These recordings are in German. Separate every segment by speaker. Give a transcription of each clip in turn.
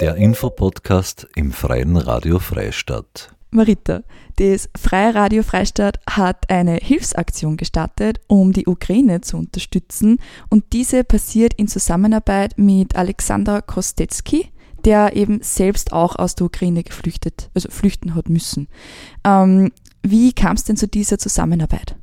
Speaker 1: Der Infopodcast im Freien Radio Freistadt.
Speaker 2: Marita, das Freie Radio Freistadt hat eine Hilfsaktion gestartet, um die Ukraine zu unterstützen. Und diese passiert in Zusammenarbeit mit Alexander Kostetski, der eben selbst auch aus der Ukraine geflüchtet, also flüchten hat müssen. Ähm, wie kam es denn zu dieser Zusammenarbeit?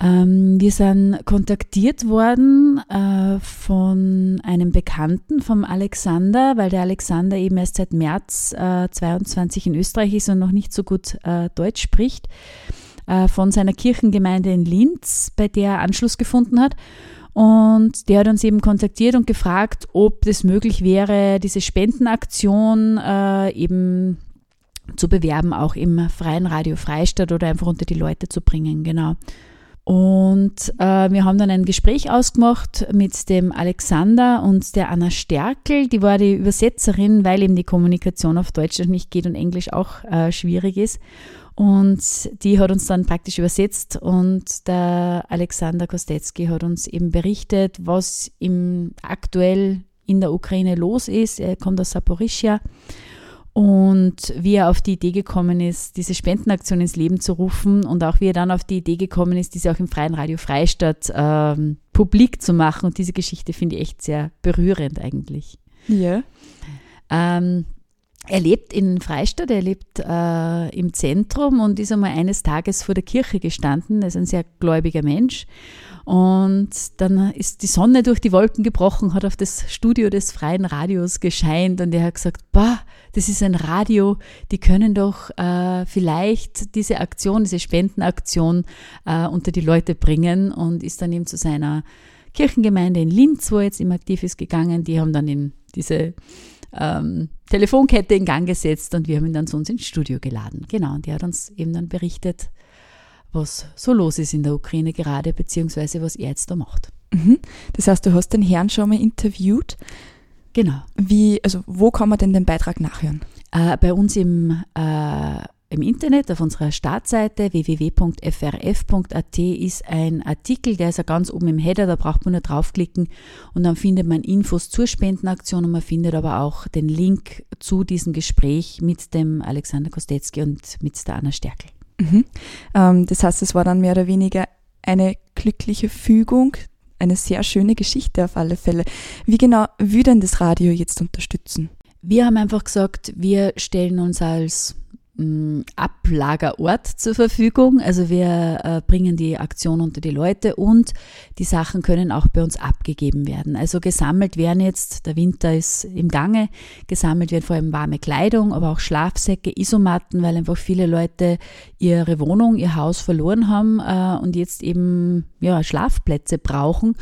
Speaker 3: Ähm, wir sind kontaktiert worden äh, von einem Bekannten, vom Alexander, weil der Alexander eben erst seit März äh, 22 in Österreich ist und noch nicht so gut äh, Deutsch spricht, äh, von seiner Kirchengemeinde in Linz, bei der er Anschluss gefunden hat. Und der hat uns eben kontaktiert und gefragt, ob es möglich wäre, diese Spendenaktion äh, eben zu bewerben, auch im freien Radio Freistadt oder einfach unter die Leute zu bringen, genau. Und äh, wir haben dann ein Gespräch ausgemacht mit dem Alexander und der Anna Stärkel, die war die Übersetzerin, weil eben die Kommunikation auf Deutsch nicht geht und Englisch auch äh, schwierig ist. Und die hat uns dann praktisch übersetzt und der Alexander Kostetski hat uns eben berichtet, was im aktuell in der Ukraine los ist. Er kommt aus Saporischia und wie er auf die Idee gekommen ist, diese Spendenaktion ins Leben zu rufen und auch wie er dann auf die Idee gekommen ist, diese auch im Freien Radio Freistadt ähm, publik zu machen. Und diese Geschichte finde ich echt sehr berührend eigentlich.
Speaker 2: Ja.
Speaker 3: Ähm, er lebt in Freistadt, er lebt äh, im Zentrum und ist einmal eines Tages vor der Kirche gestanden. Er ist ein sehr gläubiger Mensch. Und dann ist die Sonne durch die Wolken gebrochen, hat auf das Studio des freien Radios gescheint und er hat gesagt, bah, das ist ein Radio, die können doch äh, vielleicht diese Aktion, diese Spendenaktion äh, unter die Leute bringen und ist dann eben zu seiner Kirchengemeinde in Linz, wo er jetzt immer aktiv ist, gegangen. Die haben dann in diese ähm, Telefonkette in Gang gesetzt und wir haben ihn dann zu uns ins Studio geladen. Genau, und er hat uns eben dann berichtet, was so los ist in der Ukraine gerade, beziehungsweise was er jetzt da macht.
Speaker 2: Mhm. Das heißt, du hast den Herrn schon mal interviewt.
Speaker 3: Genau.
Speaker 2: Wie, also wo kann man denn den Beitrag nachhören?
Speaker 3: Äh, bei uns im, äh, im Internet auf unserer Startseite www.frf.at ist ein Artikel, der ist ja ganz oben im Header, da braucht man nur draufklicken und dann findet man Infos zur Spendenaktion und man findet aber auch den Link zu diesem Gespräch mit dem Alexander Kostetski und mit der Anna Stärkel.
Speaker 2: Mhm. Ähm, das heißt, es war dann mehr oder weniger eine glückliche Fügung, eine sehr schöne Geschichte auf alle Fälle. Wie genau will denn das Radio jetzt unterstützen?
Speaker 3: Wir haben einfach gesagt, wir stellen uns als Ablagerort zur Verfügung. Also wir äh, bringen die Aktion unter die Leute und die Sachen können auch bei uns abgegeben werden. Also gesammelt werden jetzt, der Winter ist im Gange, gesammelt werden vor allem warme Kleidung, aber auch Schlafsäcke, Isomatten, weil einfach viele Leute ihre Wohnung, ihr Haus verloren haben äh, und jetzt eben ja, Schlafplätze brauchen.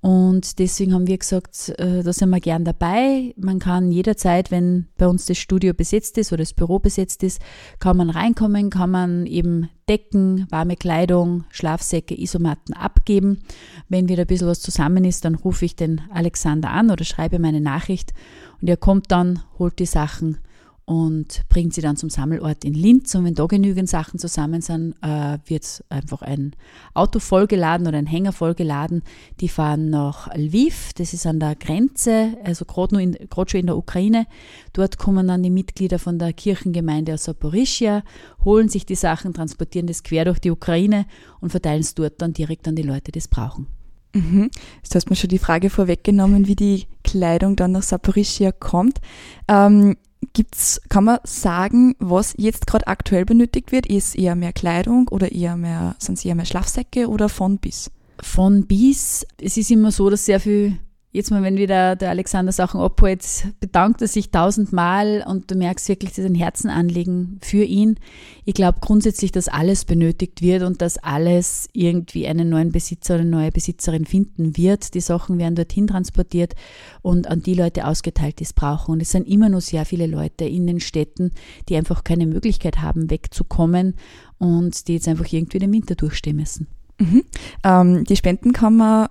Speaker 3: Und deswegen haben wir gesagt, äh, da sind wir gern dabei. Man kann jederzeit, wenn bei uns das Studio besetzt ist oder das Büro besetzt ist, kann man reinkommen, kann man eben Decken, warme Kleidung, Schlafsäcke, Isomatten abgeben. Wenn wieder ein bisschen was zusammen ist, dann rufe ich den Alexander an oder schreibe meine Nachricht und er kommt dann, holt die Sachen und bringt sie dann zum Sammelort in Linz. Und wenn da genügend Sachen zusammen sind, äh, wird einfach ein Auto vollgeladen oder ein Hänger vollgeladen. Die fahren nach Lviv, das ist an der Grenze, also gerade in, schon in der Ukraine. Dort kommen dann die Mitglieder von der Kirchengemeinde aus Saporischia, holen sich die Sachen, transportieren das quer durch die Ukraine und verteilen es dort dann direkt an die Leute, die es brauchen.
Speaker 2: Mhm. Jetzt hast du mir schon die Frage vorweggenommen, wie die Kleidung dann nach Saporischia kommt. Ähm, Gibt's, kann man sagen, was jetzt gerade aktuell benötigt wird? Ist eher mehr Kleidung oder eher mehr, sind es eher mehr Schlafsäcke oder von bis?
Speaker 3: Von bis. Es ist immer so, dass sehr viel Jetzt mal, wenn wieder der Alexander Sachen abholt, bedankt er sich tausendmal und du merkst wirklich, ein Herzenanliegen für ihn. Ich glaube grundsätzlich, dass alles benötigt wird und dass alles irgendwie einen neuen Besitzer oder eine neue Besitzerin finden wird. Die Sachen werden dorthin transportiert und an die Leute ausgeteilt, die es brauchen. Und es sind immer noch sehr viele Leute in den Städten, die einfach keine Möglichkeit haben, wegzukommen und die jetzt einfach irgendwie den Winter durchstehen müssen.
Speaker 2: Mhm. Ähm, die Spenden kann man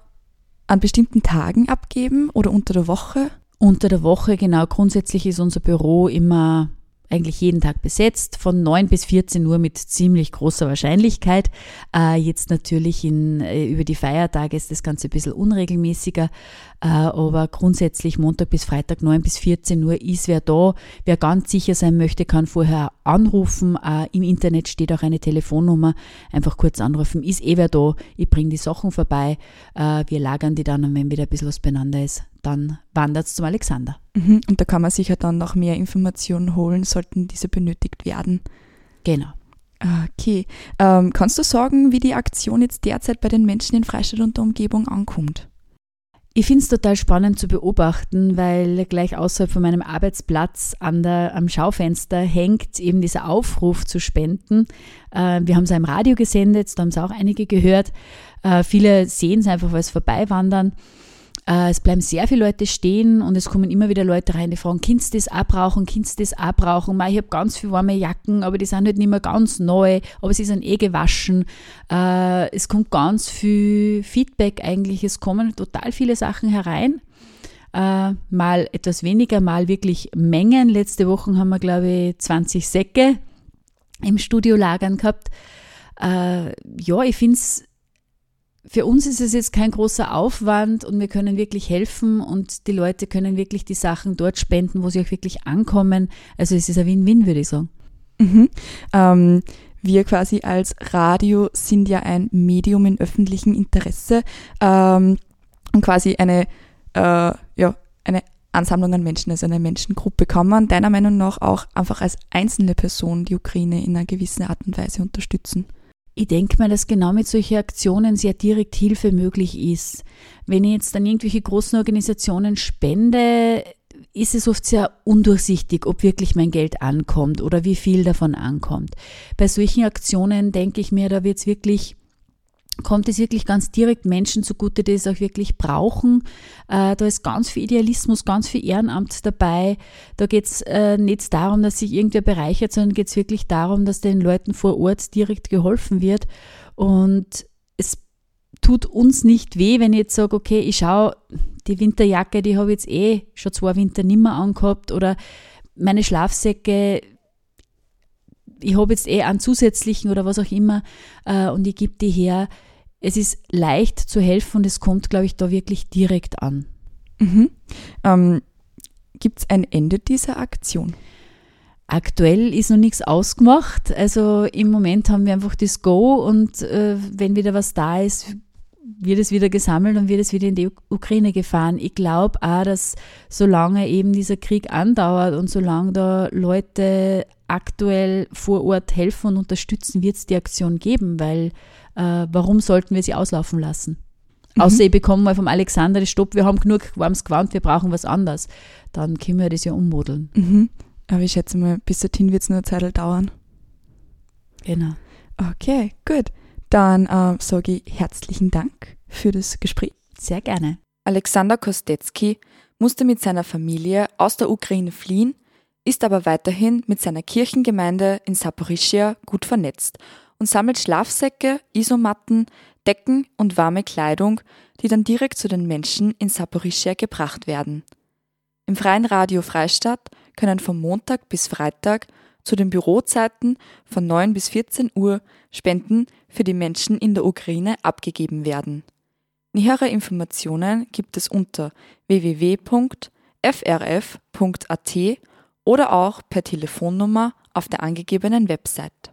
Speaker 2: an bestimmten Tagen abgeben oder unter der Woche?
Speaker 3: Unter der Woche, genau. Grundsätzlich ist unser Büro immer eigentlich jeden Tag besetzt, von 9 bis 14 Uhr mit ziemlich großer Wahrscheinlichkeit. Äh, jetzt natürlich in, äh, über die Feiertage ist das Ganze ein bisschen unregelmäßiger, äh, aber grundsätzlich Montag bis Freitag 9 bis 14 Uhr ist wer da. Wer ganz sicher sein möchte, kann vorher anrufen. Äh, Im Internet steht auch eine Telefonnummer. Einfach kurz anrufen. Ist eh wer da? Ich bringe die Sachen vorbei. Äh, wir lagern die dann und wenn wieder ein bisschen was beieinander ist, dann wandert es zum Alexander.
Speaker 2: Mhm. Und da kann man sicher dann noch mehr Informationen holen, sollten diese benötigt werden.
Speaker 3: Genau.
Speaker 2: Okay. Ähm, kannst du sagen, wie die Aktion jetzt derzeit bei den Menschen in Freistadt und der Umgebung ankommt?
Speaker 3: Ich finde es total spannend zu beobachten, weil gleich außerhalb von meinem Arbeitsplatz an der, am Schaufenster hängt eben dieser Aufruf zu spenden. Äh, wir haben es im Radio gesendet, da haben es auch einige gehört. Äh, viele sehen es einfach, weil es vorbeiwandern. Äh, es bleiben sehr viele Leute stehen und es kommen immer wieder Leute rein, die fragen, kannst du das auch brauchen, kannst du das auch brauchen? ich habe ganz viele warme Jacken, aber die sind halt nicht mehr ganz neu, aber sie sind eh gewaschen. Äh, es kommt ganz viel Feedback eigentlich, es kommen total viele Sachen herein. Uh, mal etwas weniger, mal wirklich Mengen. Letzte Woche haben wir, glaube ich, 20 Säcke im Studio lagern gehabt. Ja, ich finde es für uns ist es jetzt kein großer Aufwand und wir können wirklich helfen und die Leute können wirklich die Sachen dort spenden, wo sie auch wirklich ankommen. Also es ist ein Win-Win, würde ich sagen.
Speaker 2: Mhm. Ähm, wir quasi als Radio sind ja ein Medium in öffentlichem Interesse ähm, und quasi eine, äh, ja, eine Ansammlung an Menschen, also eine Menschengruppe. Kann man deiner Meinung nach auch einfach als einzelne Person die Ukraine in einer gewissen Art und Weise unterstützen?
Speaker 3: Ich denke mal, dass genau mit solchen Aktionen sehr direkt Hilfe möglich ist. Wenn ich jetzt an irgendwelche großen Organisationen spende, ist es oft sehr undurchsichtig, ob wirklich mein Geld ankommt oder wie viel davon ankommt. Bei solchen Aktionen denke ich mir, da wird es wirklich kommt es wirklich ganz direkt Menschen zugute, die es auch wirklich brauchen. Äh, da ist ganz viel Idealismus, ganz viel Ehrenamt dabei. Da geht es äh, nicht darum, dass sich irgendwer bereichert, sondern geht es wirklich darum, dass den Leuten vor Ort direkt geholfen wird. Und es tut uns nicht weh, wenn ich jetzt sage, okay, ich schaue, die Winterjacke, die habe ich jetzt eh schon zwei Winter nimmer angehabt oder meine Schlafsäcke, ich habe jetzt eh einen zusätzlichen oder was auch immer äh, und ich gebe die her. Es ist leicht zu helfen und es kommt, glaube ich, da wirklich direkt an.
Speaker 2: Mhm. Ähm, Gibt es ein Ende dieser Aktion?
Speaker 3: Aktuell ist noch nichts ausgemacht. Also im Moment haben wir einfach das Go und äh, wenn wieder was da ist, wird es wieder gesammelt und wird es wieder in die Ukraine gefahren. Ich glaube auch, dass solange eben dieser Krieg andauert und solange da Leute aktuell vor Ort helfen und unterstützen, wird es die Aktion geben, weil äh, warum sollten wir sie auslaufen lassen? Mhm. Außer ich bekomme mal vom Alexander das Stopp, wir haben genug warmes Gewand, wir brauchen was anderes. Dann können wir das ja ummodeln.
Speaker 2: Mhm. Aber ich schätze mal, bis dorthin wird es nur eine Zeit dauern.
Speaker 3: Genau.
Speaker 2: Okay, gut. Dann äh, sage ich herzlichen Dank für das Gespräch.
Speaker 3: Sehr gerne.
Speaker 2: Alexander Kostetski musste mit seiner Familie aus der Ukraine fliehen, ist aber weiterhin mit seiner Kirchengemeinde in Saporischia gut vernetzt und sammelt Schlafsäcke, Isomatten, Decken und warme Kleidung, die dann direkt zu den Menschen in Saporischia gebracht werden. Im freien Radio Freistadt können von Montag bis Freitag zu den Bürozeiten von 9 bis 14 Uhr Spenden für die Menschen in der Ukraine abgegeben werden. Nähere Informationen gibt es unter www.frf.at oder auch per Telefonnummer auf der angegebenen Website.